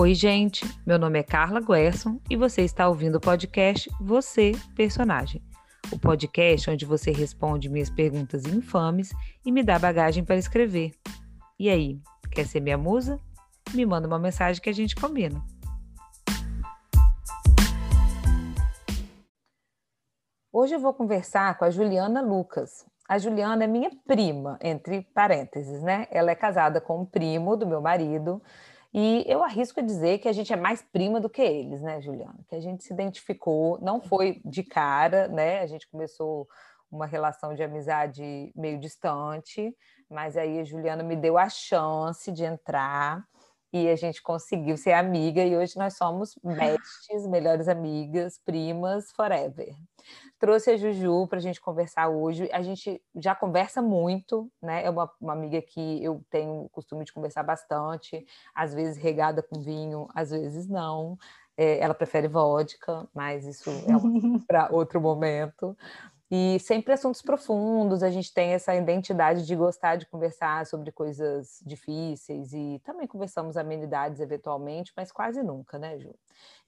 Oi, gente. Meu nome é Carla Guerson e você está ouvindo o podcast Você, Personagem. O podcast onde você responde minhas perguntas infames e me dá bagagem para escrever. E aí, quer ser minha musa? Me manda uma mensagem que a gente combina. Hoje eu vou conversar com a Juliana Lucas. A Juliana é minha prima, entre parênteses, né? Ela é casada com um primo do meu marido, e eu arrisco a dizer que a gente é mais prima do que eles, né, Juliana? Que a gente se identificou, não foi de cara, né? A gente começou uma relação de amizade meio distante, mas aí a Juliana me deu a chance de entrar e a gente conseguiu ser amiga e hoje nós somos bestes, melhores amigas, primas, forever. Trouxe a Juju para a gente conversar hoje. A gente já conversa muito, né? É uma, uma, amiga que eu tenho o costume de conversar bastante, às vezes regada com vinho, às vezes não. É, ela prefere vodka, mas isso é para outro momento e sempre assuntos profundos, a gente tem essa identidade de gostar de conversar sobre coisas difíceis e também conversamos amenidades eventualmente, mas quase nunca, né, Ju?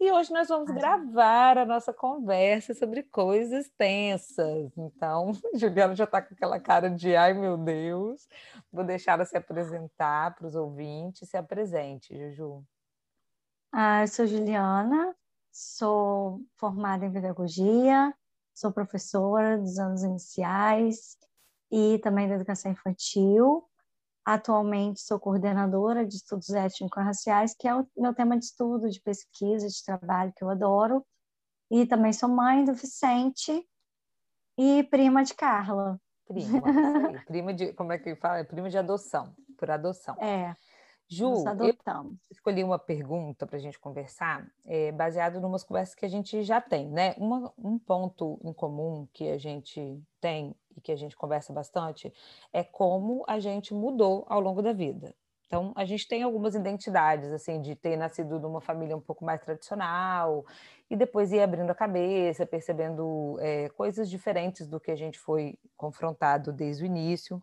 E hoje nós vamos gravar a nossa conversa sobre coisas tensas. Então, Juliana já está com aquela cara de ai meu Deus, vou deixar ela se apresentar para os ouvintes. Se apresente, Juju. Ah, eu sou Juliana, sou formada em pedagogia, Sou professora dos anos iniciais e também da educação infantil. Atualmente sou coordenadora de estudos étnico-raciais, que é o meu tema de estudo, de pesquisa, de trabalho que eu adoro. E também sou mãe do Vicente e prima de Carla. Prima, prima de, como é que fala? Prima de adoção, por adoção. É. Ju, eu escolhi uma pergunta para a gente conversar, é, baseado em umas conversas que a gente já tem, né? Uma, um ponto em comum que a gente tem e que a gente conversa bastante é como a gente mudou ao longo da vida. Então, a gente tem algumas identidades, assim, de ter nascido numa família um pouco mais tradicional e depois ir abrindo a cabeça, percebendo é, coisas diferentes do que a gente foi confrontado desde o início.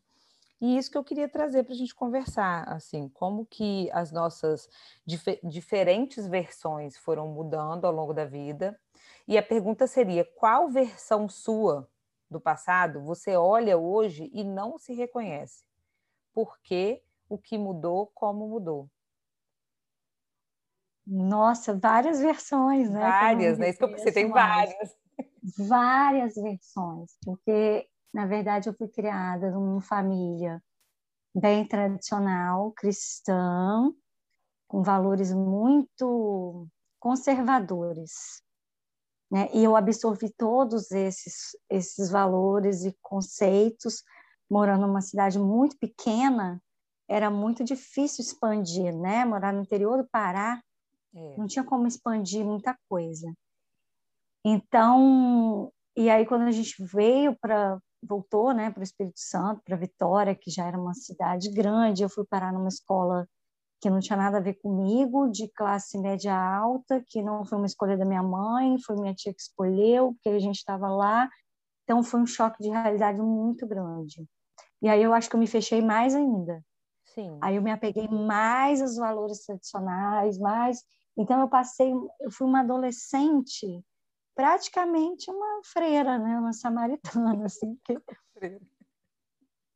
E isso que eu queria trazer para a gente conversar, assim, como que as nossas dif diferentes versões foram mudando ao longo da vida. E a pergunta seria: qual versão sua do passado você olha hoje e não se reconhece? Por que o que mudou, como mudou? Nossa, várias versões, né? Várias, né? Isso que eu pensei, tem várias. Várias versões, porque na verdade, eu fui criada numa família bem tradicional, cristã, com valores muito conservadores. Né? E eu absorvi todos esses, esses valores e conceitos, morando numa cidade muito pequena, era muito difícil expandir, né? Morar no interior do Pará, é. não tinha como expandir muita coisa. Então, e aí quando a gente veio para voltou né, para o Espírito Santo, para Vitória, que já era uma cidade grande. Eu fui parar numa escola que não tinha nada a ver comigo, de classe média alta, que não foi uma escolha da minha mãe, foi minha tia que escolheu, porque a gente estava lá. Então foi um choque de realidade muito grande. E aí eu acho que eu me fechei mais ainda. Sim. Aí eu me apeguei mais aos valores tradicionais, mais. Então eu passei, eu fui uma adolescente praticamente uma freira, né? uma samaritana. Assim, que...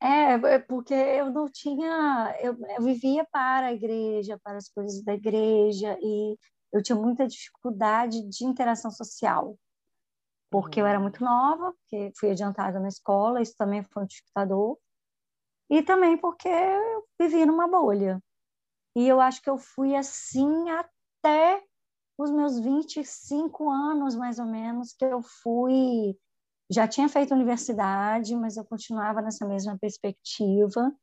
É, é, porque eu não tinha, eu, eu, vivia para a igreja, para as coisas da igreja, e eu tinha muita dificuldade de interação social, porque eu era muito nova, porque fui adiantada na escola, isso também foi um dificultador, e também porque eu vivia numa bolha. E eu acho que eu fui assim até os meus 25 anos, mais ou menos, que eu fui. Já tinha feito universidade, mas eu continuava nessa mesma perspectiva.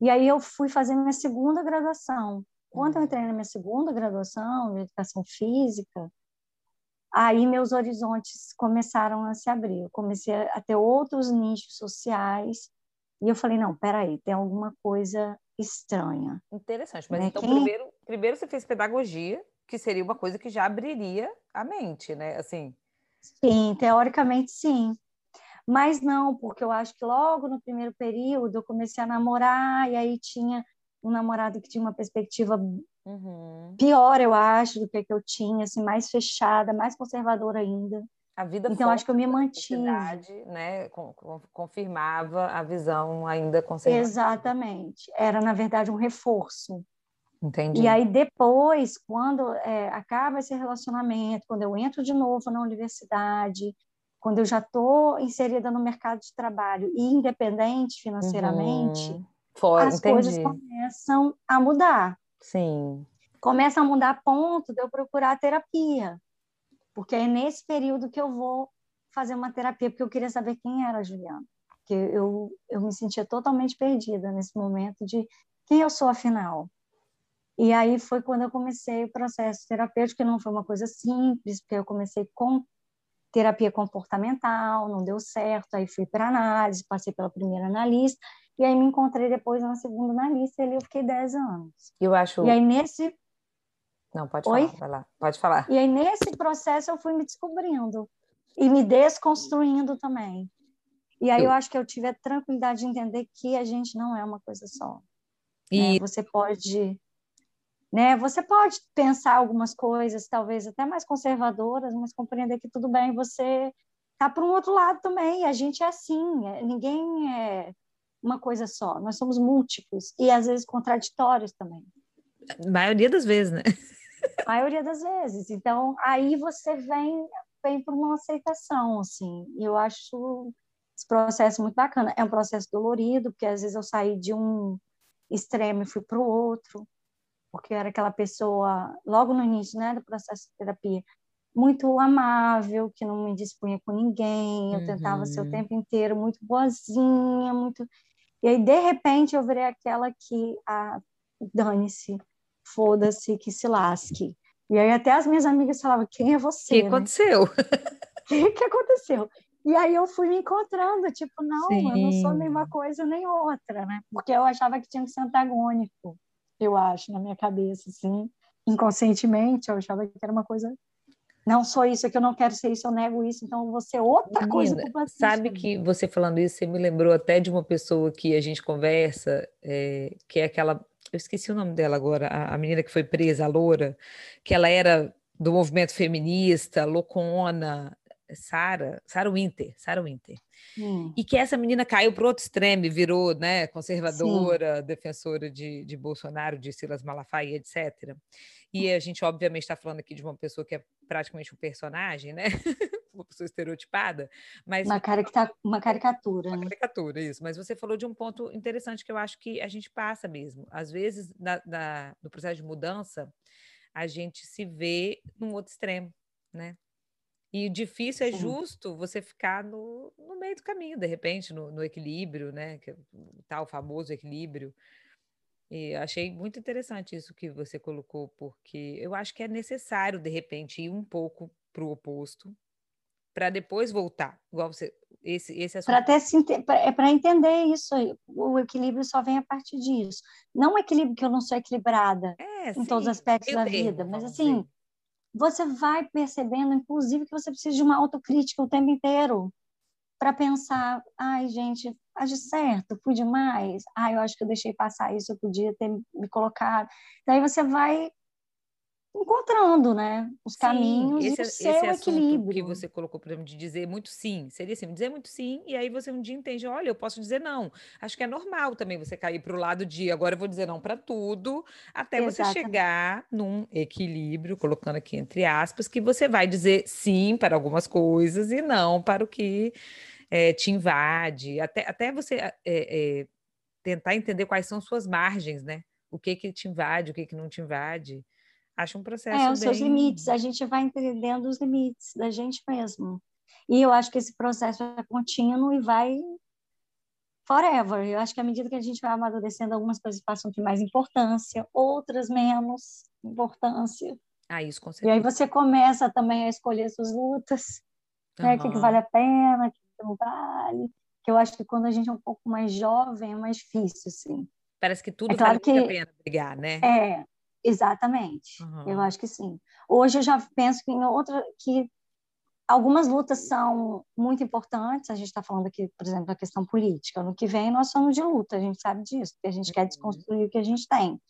E aí eu fui fazer minha segunda graduação. Quando eu entrei na minha segunda graduação, em educação física, aí meus horizontes começaram a se abrir. Eu comecei a ter outros nichos sociais. E eu falei, não, peraí, tem alguma coisa estranha. Interessante. Mas né? então, Quem... primeiro, primeiro você fez pedagogia, que seria uma coisa que já abriria a mente, né? Assim. Sim, teoricamente sim. Mas não, porque eu acho que logo no primeiro período eu comecei a namorar e aí tinha um namorado que tinha uma perspectiva Uhum. Pior, eu acho, do que, que eu tinha, assim, mais fechada, mais conservadora ainda. A vida então, acho que eu me mantive. Né, confirmava a visão ainda conservadora. Exatamente. Era, na verdade, um reforço. Entendi. E aí, depois, quando é, acaba esse relacionamento, quando eu entro de novo na universidade, quando eu já estou inserida no mercado de trabalho e independente financeiramente, uhum. Fora, as entendi. coisas começam a mudar. Sim. Começa a mudar a ponto de eu procurar terapia. Porque é nesse período que eu vou fazer uma terapia, porque eu queria saber quem era a Juliana. Porque eu, eu me sentia totalmente perdida nesse momento de quem eu sou afinal. E aí foi quando eu comecei o processo terapêutico, que não foi uma coisa simples, porque eu comecei com terapia comportamental, não deu certo, aí fui para análise, passei pela primeira analista, e aí me encontrei depois na segunda analista, e ali eu fiquei 10 anos. Eu acho... E aí nesse... Não, pode Oi? falar, vai lá, pode falar. E aí nesse processo eu fui me descobrindo, e me desconstruindo também. E aí eu, acho que eu tive a tranquilidade de entender que a gente não é uma coisa só. E... Né? Você pode né? Você pode pensar algumas coisas, talvez até mais conservadoras, mas compreender que tudo bem, você tá para um outro lado também. A gente é assim, é, ninguém é uma coisa só. Nós somos múltiplos e às vezes contraditórios também. A maioria das vezes, né? A maioria das vezes. Então, aí você vem vem para uma aceitação, assim. E eu acho esse processo muito bacana. É um processo dolorido, porque às vezes eu saí de um extremo e fui para o outro porque era aquela pessoa, logo no início né, do processo de terapia, muito amável, que não me dispunha com ninguém, eu uhum. tentava ser o uhum. tempo inteiro muito boazinha, muito... E aí, de repente, eu virei aquela que, ah, dane-se, foda-se, que se lasque. E aí até as minhas amigas falavam, quem é você? O que né? aconteceu? O que, que aconteceu? E aí eu fui me encontrando, tipo, não, Sim. eu não sou nenhuma coisa nem outra, né? Porque eu achava que tinha que ser antagônico eu acho, na minha cabeça, assim, inconscientemente, eu achava que era uma coisa. Não sou isso, é que eu não quero ser isso, eu nego isso, então ser outra Menina, coisa completamente. Sabe que você falando isso, você me lembrou até de uma pessoa que a gente conversa, é, que é aquela. Eu esqueci o nome dela agora, a, a menina que foi presa, a loura, que ela era do movimento feminista, loucona, Sara, Sara Winter, Sara Winter. Hum. E que essa menina caiu para outro extremo, virou né, conservadora, Sim. defensora de, de Bolsonaro, de Silas Malafaia, etc. E a gente, obviamente, está falando aqui de uma pessoa que é praticamente um personagem, né? uma pessoa estereotipada, mas uma, carica uma caricatura, uma né? caricatura, isso. Mas você falou de um ponto interessante que eu acho que a gente passa mesmo. Às vezes, na, na, no processo de mudança, a gente se vê num outro extremo, né? E o difícil é justo você ficar no, no meio do caminho, de repente, no, no equilíbrio, né? Que é o tal famoso equilíbrio. E achei muito interessante isso que você colocou, porque eu acho que é necessário, de repente, ir um pouco para o oposto, para depois voltar. Igual você. Esse, esse Para é para entender isso, o equilíbrio só vem a partir disso. Não o equilíbrio que eu não sou equilibrada é, em sim, todos os aspectos da vida, mas assim, você vai percebendo, inclusive, que você precisa de uma autocrítica o tempo inteiro para pensar, ai, gente, agi certo, fui demais, ai, eu acho que eu deixei passar isso, eu podia ter me colocado. Daí você vai encontrando, né, os sim, caminhos esse, e o seu esse equilíbrio. que você colocou, por exemplo, de dizer muito sim, seria assim, dizer muito sim, e aí você um dia entende, olha, eu posso dizer não. Acho que é normal também você cair para o lado de agora eu vou dizer não para tudo, até Exatamente. você chegar num equilíbrio, colocando aqui entre aspas, que você vai dizer sim para algumas coisas e não para o que é, te invade, até, até você é, é, tentar entender quais são suas margens, né? O que que te invade, o que que não te invade. Acho um processo. É, os bem... seus limites, a gente vai entendendo os limites da gente mesmo. E eu acho que esse processo é contínuo e vai forever. Eu acho que à medida que a gente vai amadurecendo, algumas coisas passam de mais importância, outras menos importância. Ah, isso com certeza. E aí você começa também a escolher suas lutas, uhum. né? O que, que vale a pena, o que, que não vale. Que eu acho que quando a gente é um pouco mais jovem é mais difícil, assim. Parece que tudo é claro vale que, a pena brigar, né? É, Exatamente, uhum. eu acho que sim. Hoje eu já penso que em outra que algumas lutas são muito importantes. A gente está falando aqui, por exemplo, da questão política. No que vem nós somos de luta, a gente sabe disso, porque a gente uhum. quer desconstruir o que a gente tem.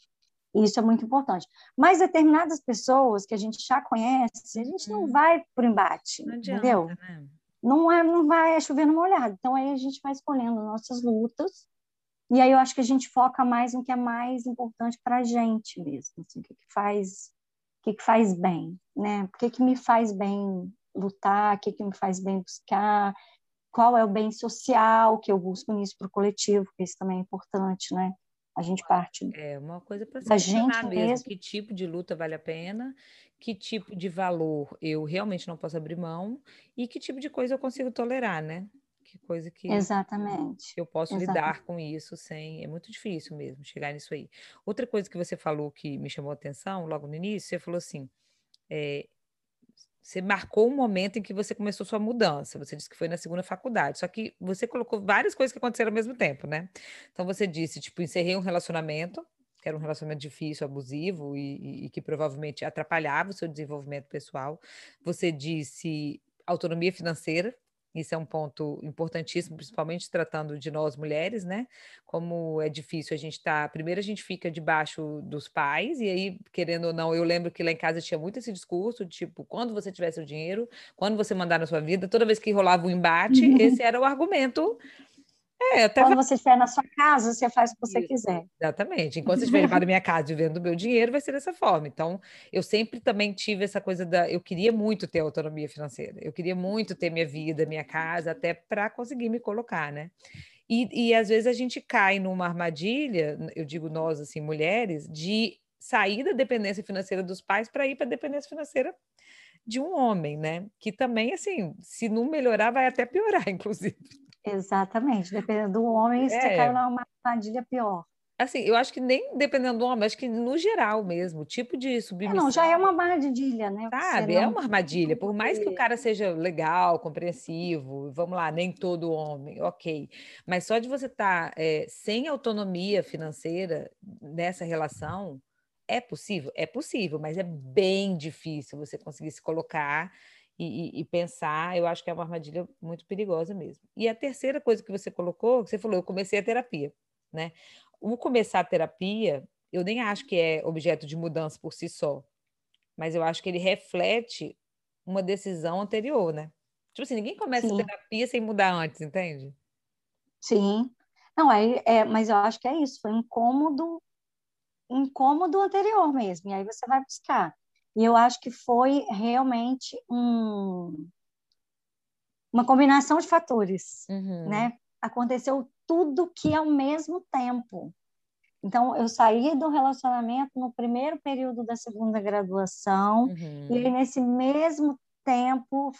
Isso é muito importante. Mas determinadas pessoas que a gente já conhece, a gente não uhum. vai por embate, não adianta, entendeu? Né? Não, é, não vai chover no molhado. Então, aí a gente vai escolhendo nossas lutas, e aí eu acho que a gente foca mais no que é mais importante para a gente mesmo, assim, o que, que faz o que, que faz bem, né? O que, que me faz bem lutar, o que, que me faz bem buscar, qual é o bem social que eu busco nisso para o coletivo, que isso também é importante, né? A gente parte é uma coisa para a gente mesmo, mesmo, que tipo de luta vale a pena, que tipo de valor eu realmente não posso abrir mão e que tipo de coisa eu consigo tolerar, né? Que coisa que Exatamente. eu posso Exatamente. lidar com isso sem. É muito difícil mesmo chegar nisso aí. Outra coisa que você falou que me chamou a atenção logo no início, você falou assim: é, você marcou um momento em que você começou sua mudança. Você disse que foi na segunda faculdade, só que você colocou várias coisas que aconteceram ao mesmo tempo, né? Então você disse, tipo, encerrei um relacionamento, que era um relacionamento difícil, abusivo e, e, e que provavelmente atrapalhava o seu desenvolvimento pessoal. Você disse autonomia financeira, isso é um ponto importantíssimo, principalmente tratando de nós mulheres, né? Como é difícil a gente estar. Tá... Primeiro, a gente fica debaixo dos pais, e aí, querendo ou não, eu lembro que lá em casa tinha muito esse discurso: tipo, quando você tiver seu dinheiro, quando você mandar na sua vida, toda vez que rolava um embate, esse era o argumento é, até Quando você estiver na sua casa, você faz o que você Isso, quiser. Exatamente. Enquanto você estiver na minha casa vivendo do meu dinheiro, vai ser dessa forma. Então, eu sempre também tive essa coisa da. Eu queria muito ter autonomia financeira. Eu queria muito ter minha vida, minha casa, até para conseguir me colocar, né? E, e às vezes a gente cai numa armadilha, eu digo nós, assim, mulheres, de sair da dependência financeira dos pais para ir para a dependência financeira de um homem, né? Que também, assim, se não melhorar, vai até piorar, inclusive. Exatamente, dependendo do homem, é. você caiu numa armadilha pior. Assim, eu acho que nem dependendo do homem, acho que no geral mesmo, o tipo de submissão. É, não, já é uma armadilha, né? Sabe, é uma armadilha. Por mais que o cara seja legal, compreensivo, vamos lá, nem todo homem, ok. Mas só de você estar tá, é, sem autonomia financeira nessa relação, é possível? É possível, mas é bem difícil você conseguir se colocar e, e, pensar, eu acho que é uma armadilha muito perigosa mesmo. E a terceira coisa que você colocou, que você falou, eu comecei a terapia, né? O começar a terapia, eu nem acho que é objeto de mudança por si só, mas eu acho que ele reflete uma decisão anterior, né? Tipo assim, ninguém começa Sim. a terapia sem mudar antes, entende? Sim. Não, é, é, mas eu acho que é isso, foi um incômodo, incômodo anterior mesmo, e aí você vai buscar. E eu acho que foi realmente um, uma combinação de fatores, uhum. né? Aconteceu tudo que ao mesmo tempo. Então, eu saí do relacionamento no primeiro período da segunda graduação, uhum. e aí, nesse mesmo tempo,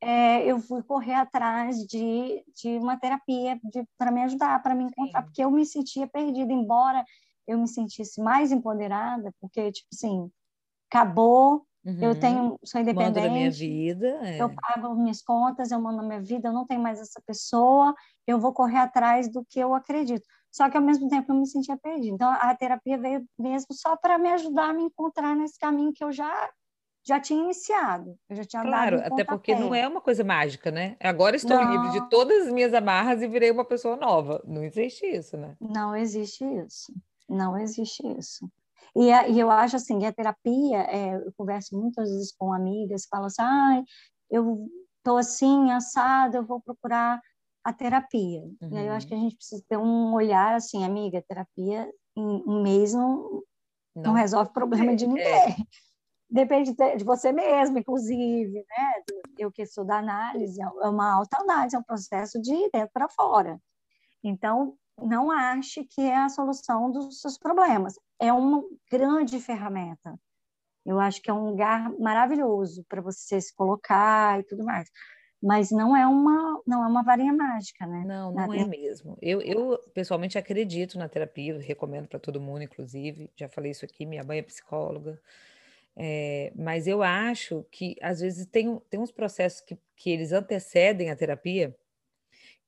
é, eu fui correr atrás de, de uma terapia para me ajudar, para me encontrar, Sim. porque eu me sentia perdida, embora eu me sentisse mais empoderada, porque, tipo assim, acabou, uhum. eu tenho, sou independente. Mando minha vida. É. Eu pago minhas contas, eu mando minha vida, eu não tenho mais essa pessoa, eu vou correr atrás do que eu acredito. Só que ao mesmo tempo eu me sentia perdida. Então a terapia veio mesmo só para me ajudar a me encontrar nesse caminho que eu já já tinha iniciado. Eu já tinha claro, dado até porque não é uma coisa mágica, né? Agora estou não. livre de todas as minhas amarras e virei uma pessoa nova. Não existe isso, né? Não existe isso. Não existe isso. E, e eu acho assim, que a terapia, é, eu converso muitas vezes com amigas, falam assim, ah, eu tô assim, assada, eu vou procurar a terapia. Uhum. E aí eu acho que a gente precisa ter um olhar assim, amiga, terapia em um mês não, não. não resolve problema de é, ninguém. É. Depende de, de você mesmo, inclusive, né? Eu que sou da análise, é uma alta análise, é um processo de dentro para fora. Então, não ache que é a solução dos seus problemas. É uma grande ferramenta. Eu acho que é um lugar maravilhoso para você se colocar e tudo mais. Mas não é uma, não é uma varinha mágica, né? Não, não é mesmo. Eu, eu pessoalmente acredito na terapia, recomendo para todo mundo, inclusive. Já falei isso aqui, minha mãe é psicóloga. É, mas eu acho que às vezes tem, tem uns processos que, que eles antecedem a terapia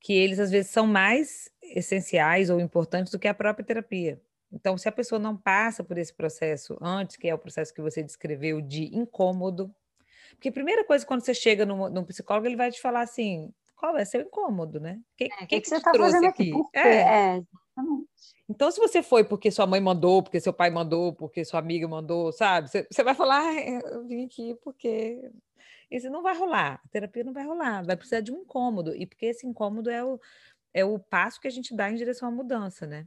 que eles às vezes são mais essenciais ou importantes do que a própria terapia. Então, se a pessoa não passa por esse processo antes, que é o processo que você descreveu de incômodo, porque a primeira coisa quando você chega num, num psicólogo, ele vai te falar assim, qual é seu incômodo, né? O que, é, que, que, que, você está fazendo aqui? aqui? É. é. Então, se você foi porque sua mãe mandou, porque seu pai mandou, porque sua amiga mandou, sabe? Você, você vai falar, ah, eu vim aqui porque. Isso não vai rolar, a terapia não vai rolar, vai precisar de um incômodo, e porque esse incômodo é o, é o passo que a gente dá em direção à mudança, né?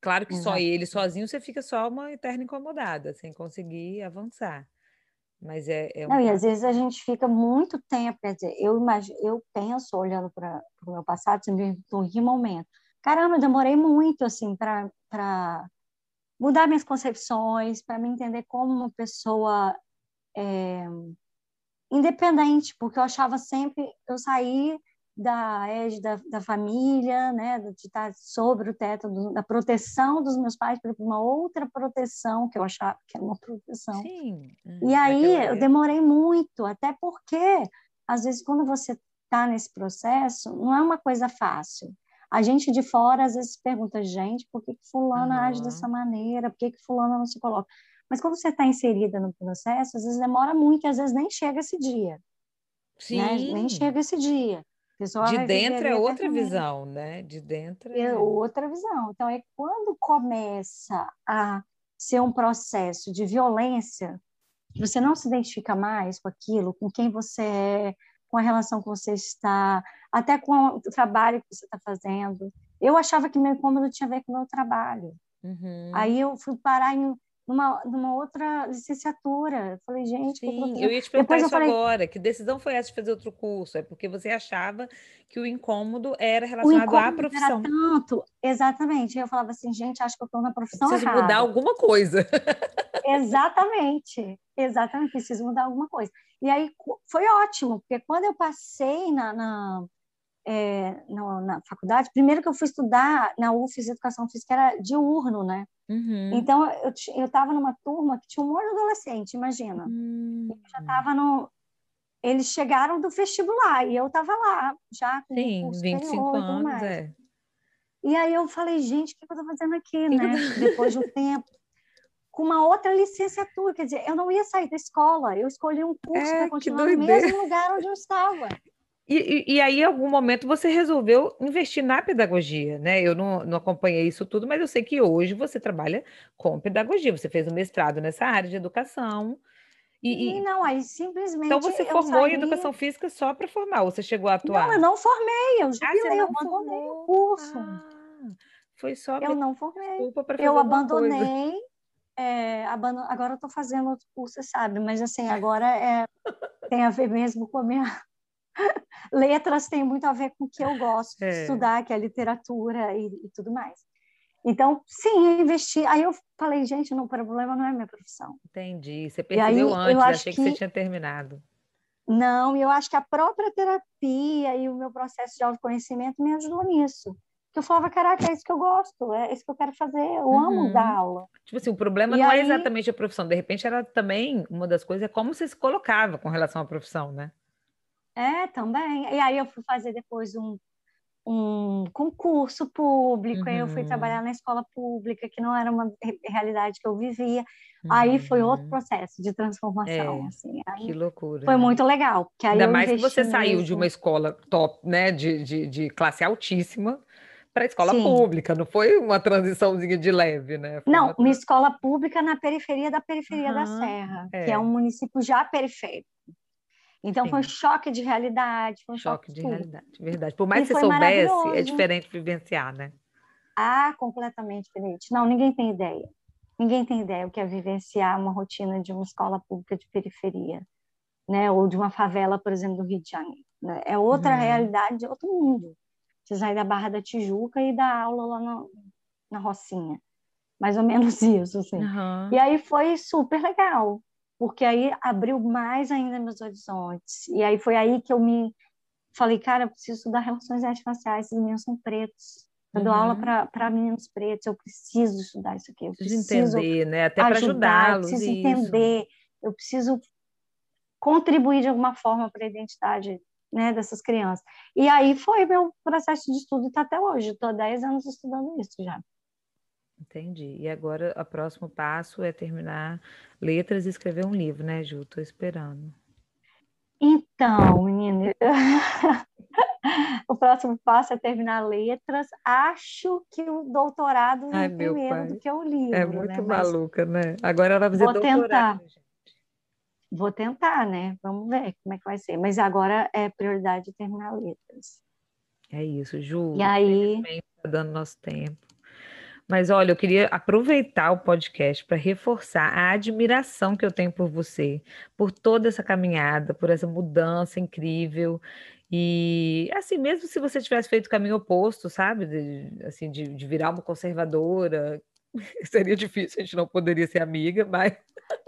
Claro que Exato. só ele sozinho você fica só uma eterna incomodada, sem conseguir avançar. Mas é, é um... Não, e às vezes a gente fica muito tempo, quer dizer, eu imagino, eu penso olhando para o meu passado, sempre em que momento. Caramba, eu demorei muito assim para mudar minhas concepções, para me entender como uma pessoa é, independente, porque eu achava sempre, eu saí da égide da, da família, né, de estar sobre o teto do, da proteção dos meus pais para uma outra proteção que eu achava que era uma proteção. Sim. E aí eu demorei muito, até porque às vezes quando você está nesse processo não é uma coisa fácil. A gente de fora às vezes pergunta, gente, por que, que fulana uhum. age dessa maneira? Por que, que fulana não se coloca? Mas quando você está inserida no processo, às vezes demora muito às vezes nem chega esse dia. Sim. Né? Nem chega esse dia de dentro é outra visão, né? De dentro é... é outra visão. Então, é quando começa a ser um processo de violência, você não se identifica mais com aquilo, com quem você é, com a relação que você está, até com o trabalho que você está fazendo. Eu achava que meu incômodo tinha a ver com o meu trabalho. Uhum. Aí eu fui parar em numa, numa outra licenciatura. Eu falei, gente, Sim, eu ia te perguntar isso falei, agora. Que decisão foi essa de fazer outro curso? É porque você achava que o incômodo era relacionado incômodo à profissão. Era tanto, exatamente. Eu falava assim, gente, acho que eu estou na profissão preciso errada. mudar alguma coisa. exatamente, exatamente, preciso mudar alguma coisa. E aí foi ótimo, porque quando eu passei na, na é, na, na, faculdade, primeiro que eu fui estudar na UFES Educação Física era diurno, né? Uhum. Então eu estava numa turma que tinha um monte de adolescente, imagina. Uhum. Eu já estava no. Eles chegaram do vestibular e eu estava lá, já com Sim, 25 anos, é. E aí eu falei, gente, o que eu estou fazendo aqui, né? Depois de um tempo com uma outra licenciatura. Quer dizer, eu não ia sair da escola, eu escolhi um curso é, para continuar no mesmo lugar onde eu estava. E, e, aí, em algum momento, você resolveu investir na pedagogia, né? Eu não, não acompanhei isso tudo, mas eu sei que hoje você trabalha com pedagogia. Você fez um mestrado nessa área de educação. E, e não, aí simplesmente. Então você formou sabia... em educação física só para formar, ou você chegou a atuar? Não, eu não formei, eu jubilei, ah, eu abandonei o curso. Ah, foi só Eu não formei. Desculpa para fazer Eu abandonei. É, abandon... Agora eu estou fazendo outro curso, você sabe, mas assim, agora é... tem a ver mesmo com a minha letras tem muito a ver com o que eu gosto é. de estudar, que é literatura e, e, tudo mais. Então, sim, investi. Aí eu falei, gente, não, o problema não é minha profissão. Entendi. Você percebeu aí, antes, achei que... que você tinha terminado. Não, eu acho que a própria terapia e o meu processo de autoconhecimento me ajudou nisso. Eu falava, caraca, é isso que eu gosto, é isso que eu quero fazer, eu uhum. amo dar aula. Tipo assim, o problema e não é aí... é exatamente a profissão, de repente era também, uma das coisas é como você se colocava com relação à profissão, né? É, também. E aí eu fui fazer depois um, um concurso público, uhum. aí eu fui uhum. trabalhar na escola pública, que não era uma realidade que eu vivia. Uhum. Aí foi outro uhum. processo de transformação. É, assim. que loucura. Foi muito legal. Que Ainda mais que você mesmo... saiu de uma escola top, né, de, de, de classe altíssima, para a escola Sim. pública, não foi uma transiçãozinha de leve, né? Foi não, uma... uma... escola pública na periferia da periferia uhum. da Serra, é. que é um município já periférico. Então Sim. foi um choque de realidade. Foi um choque, choque de tudo. realidade, verdade. Por mais e que você soubesse, é diferente vivenciar, né? Ah, completamente diferente. Não, ninguém tem ideia. Ninguém tem ideia o que é vivenciar uma rotina de uma escola pública de periferia, né? Ou de uma favela, por exemplo, do Rio de Janeiro. Né? É outra uhum. realidade, outro mundo. Você sai da Barra da Tijuca e dá aula lá no, na Rocinha. Mais ou menos isso, assim. Uhum. E aí foi super legal, porque aí abriu mais ainda meus horizontes. E aí foi aí que eu me falei, cara, eu preciso estudar relações étnico-raciais, esses meninos são pretos. Eu uhum. dou aula uhum. para meninos pretos, eu preciso estudar isso aqui. Eu preciso entender, né? Até para ajudá-los. Eu preciso isso. entender, eu preciso contribuir de alguma forma para a identidade né, dessas crianças. E aí foi meu processo de estudo está até hoje. Estou há 10 anos estudando isso já. Entendi. E agora o próximo passo é terminar letras e escrever um livro, né, Ju? Estou esperando. Então, menina, o próximo passo é terminar letras. Acho que o doutorado vem primeiro do que o livro. É né? muito né? maluca, né? Agora ela vai fazer vou doutorado. Tentar. Vou tentar, né? Vamos ver como é que vai ser. Mas agora é prioridade terminar letras. É isso, Ju. E aí? Está dando nosso tempo. Mas olha, eu queria aproveitar o podcast para reforçar a admiração que eu tenho por você, por toda essa caminhada, por essa mudança incrível. E assim, mesmo se você tivesse feito o caminho oposto, sabe? De, assim, de, de virar uma conservadora, seria difícil, a gente não poderia ser amiga, mas.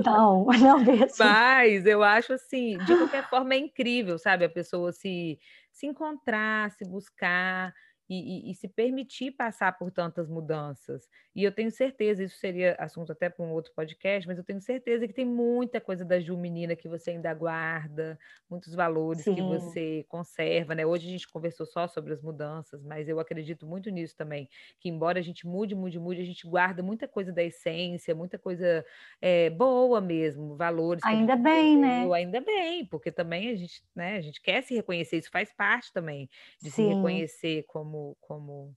Não, não mesmo. Mas eu acho assim, de qualquer forma é incrível, sabe? A pessoa se, se encontrar, se buscar e, e, e, se permitir passar por tantas mudanças. E eu tenho certeza, isso seria assunto até para um outro podcast, mas eu tenho certeza que tem muita coisa da Ju menina que você ainda guarda, muitos valores Sim. que você conserva, né? Hoje a gente conversou só sobre as mudanças, mas eu acredito muito nisso também, que embora a gente mude, mude, mude, a gente guarda muita coisa da essência, muita coisa é, boa mesmo, valores. Ainda bem, né? Ainda bem, porque também a gente, né, a gente quer se reconhecer, isso faz parte também de Sim. se reconhecer como como,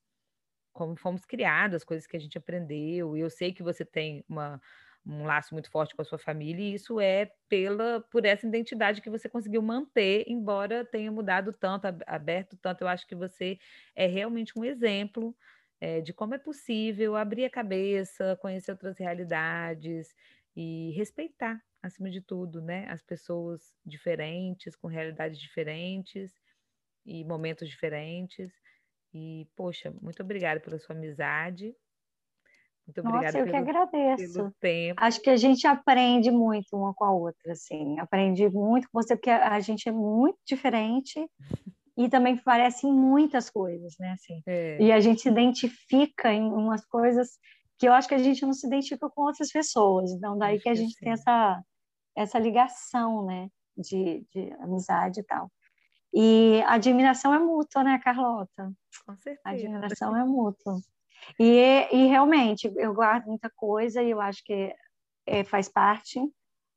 como, fomos criados, as coisas que a gente aprendeu. E eu sei que você tem uma, um laço muito forte com a sua família, e isso é pela por essa identidade que você conseguiu manter, embora tenha mudado tanto, aberto tanto. Eu acho que você é realmente um exemplo é, de como é possível abrir a cabeça, conhecer outras realidades e respeitar, acima de tudo, né, as pessoas diferentes, com realidades diferentes e momentos diferentes. E, poxa, muito obrigada pela sua amizade. Muito obrigada Nossa, eu pelo, que agradeço. pelo tempo. Acho que a gente aprende muito uma com a outra, assim. Aprendi muito com você, porque a gente é muito diferente e também parecem muitas coisas, né? Assim. É. E a gente se identifica em umas coisas que eu acho que a gente não se identifica com outras pessoas. Então, daí acho que a gente que tem essa, essa ligação, né? De, de amizade e tal. E a admiração é mútua, né, Carlota? Com certeza. A admiração é mútua. E, e realmente, eu guardo muita coisa e eu acho que é, faz parte,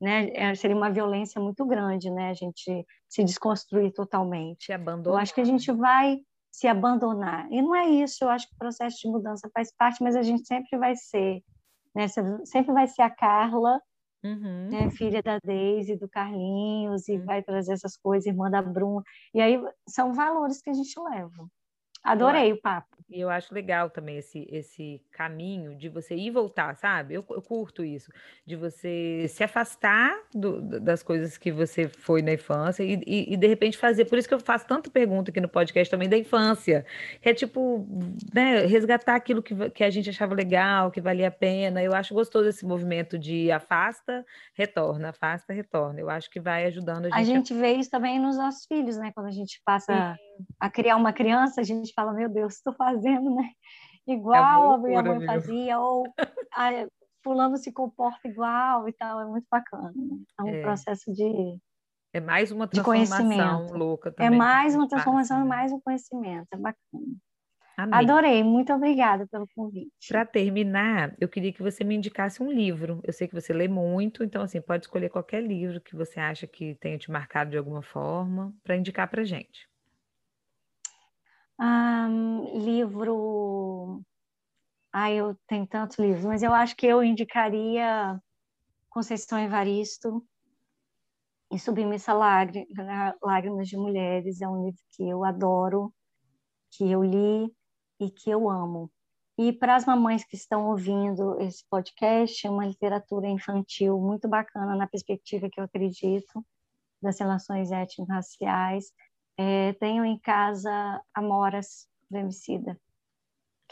né? É, seria uma violência muito grande, né? A gente se desconstruir totalmente. Se abandonar. Eu acho que a gente vai se abandonar. E não é isso, eu acho que o processo de mudança faz parte, mas a gente sempre vai ser, né? Sempre vai ser a Carla Uhum. Né, filha da Deise, do Carlinhos, e uhum. vai trazer essas coisas, irmã da Bruna. E aí são valores que a gente leva. Adorei o papo. E eu acho legal também esse, esse caminho de você ir e voltar, sabe? Eu, eu curto isso, de você se afastar do, das coisas que você foi na infância e, e, e, de repente fazer. Por isso que eu faço tanta pergunta aqui no podcast também da infância, que é tipo, né, resgatar aquilo que, que a gente achava legal, que valia a pena. Eu acho gostoso esse movimento de afasta, retorna, afasta, retorna. Eu acho que vai ajudando a gente. A gente vê isso também nos nossos filhos, né? Quando a gente passa. Sim a criar uma criança, a gente fala, meu Deus, estou fazendo, né? Igual é a minha mãe fazia, ou a, fulano se comporta igual e tal, é muito bacana. Né? É um é. processo de é mais uma transformação louca é também. É mais uma transformação e né? mais um conhecimento, é bacana. Amém. Adorei, muito obrigada pelo convite. Para terminar, eu queria que você me indicasse um livro. Eu sei que você lê muito, então assim, pode escolher qualquer livro que você acha que tenha te marcado de alguma forma para indicar para gente. Um, livro. Ai, eu tenho tantos livros, mas eu acho que eu indicaria Conceição Evaristo e Submissa Lágrimas de Mulheres. É um livro que eu adoro, que eu li e que eu amo. E para as mamães que estão ouvindo esse podcast, é uma literatura infantil muito bacana na perspectiva que eu acredito das relações étnico-raciais é, tenho em casa Amoras do Emicida.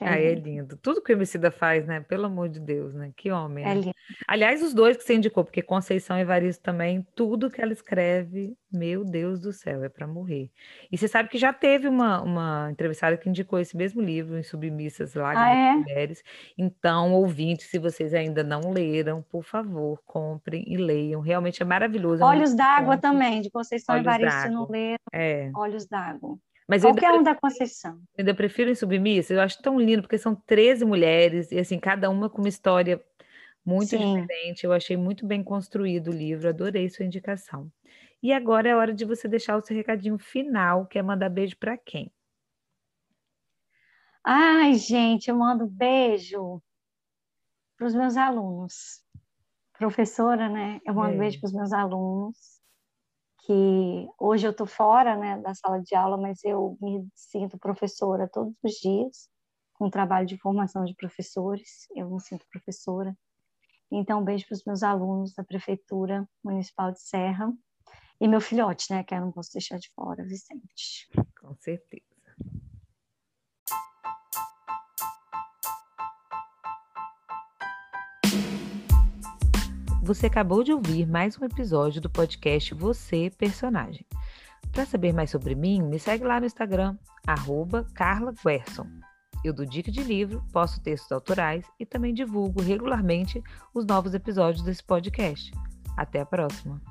É ah, é lindo. Tudo que o Emicida faz, né? Pelo amor de Deus, né? Que homem. É né? Aliás, os dois que você indicou, porque Conceição e Evaristo também, tudo que ela escreve, meu Deus do céu, é para morrer. E você sabe que já teve uma, uma entrevistada que indicou esse mesmo livro, em Submissas lá ah, é? Mulheres. Então, ouvintes, se vocês ainda não leram, por favor, comprem e leiam. Realmente é maravilhoso. É Olhos d'Água também, de Conceição e Evaristo, se não leram. É. Olhos d'Água. Mas Qualquer um da Conceição. Eu ainda prefiro em Submissa, eu acho tão lindo, porque são 13 mulheres, e assim, cada uma com uma história muito Sim. diferente. Eu achei muito bem construído o livro, adorei sua indicação. E agora é hora de você deixar o seu recadinho final, que é mandar beijo para quem? Ai, gente, eu mando beijo para os meus alunos. Professora, né? Eu mando é. beijo para os meus alunos, que hoje eu estou fora né, da sala de aula, mas eu me sinto professora todos os dias, com trabalho de formação de professores, eu me sinto professora. Então, um beijo para os meus alunos da Prefeitura Municipal de Serra e meu filhote, né, que eu não posso deixar de fora, Vicente. Com certeza. Você acabou de ouvir mais um episódio do podcast Você Personagem. Para saber mais sobre mim, me segue lá no Instagram, arroba Carla Guerson. Eu dou dica de livro, posto textos autorais e também divulgo regularmente os novos episódios desse podcast. Até a próxima!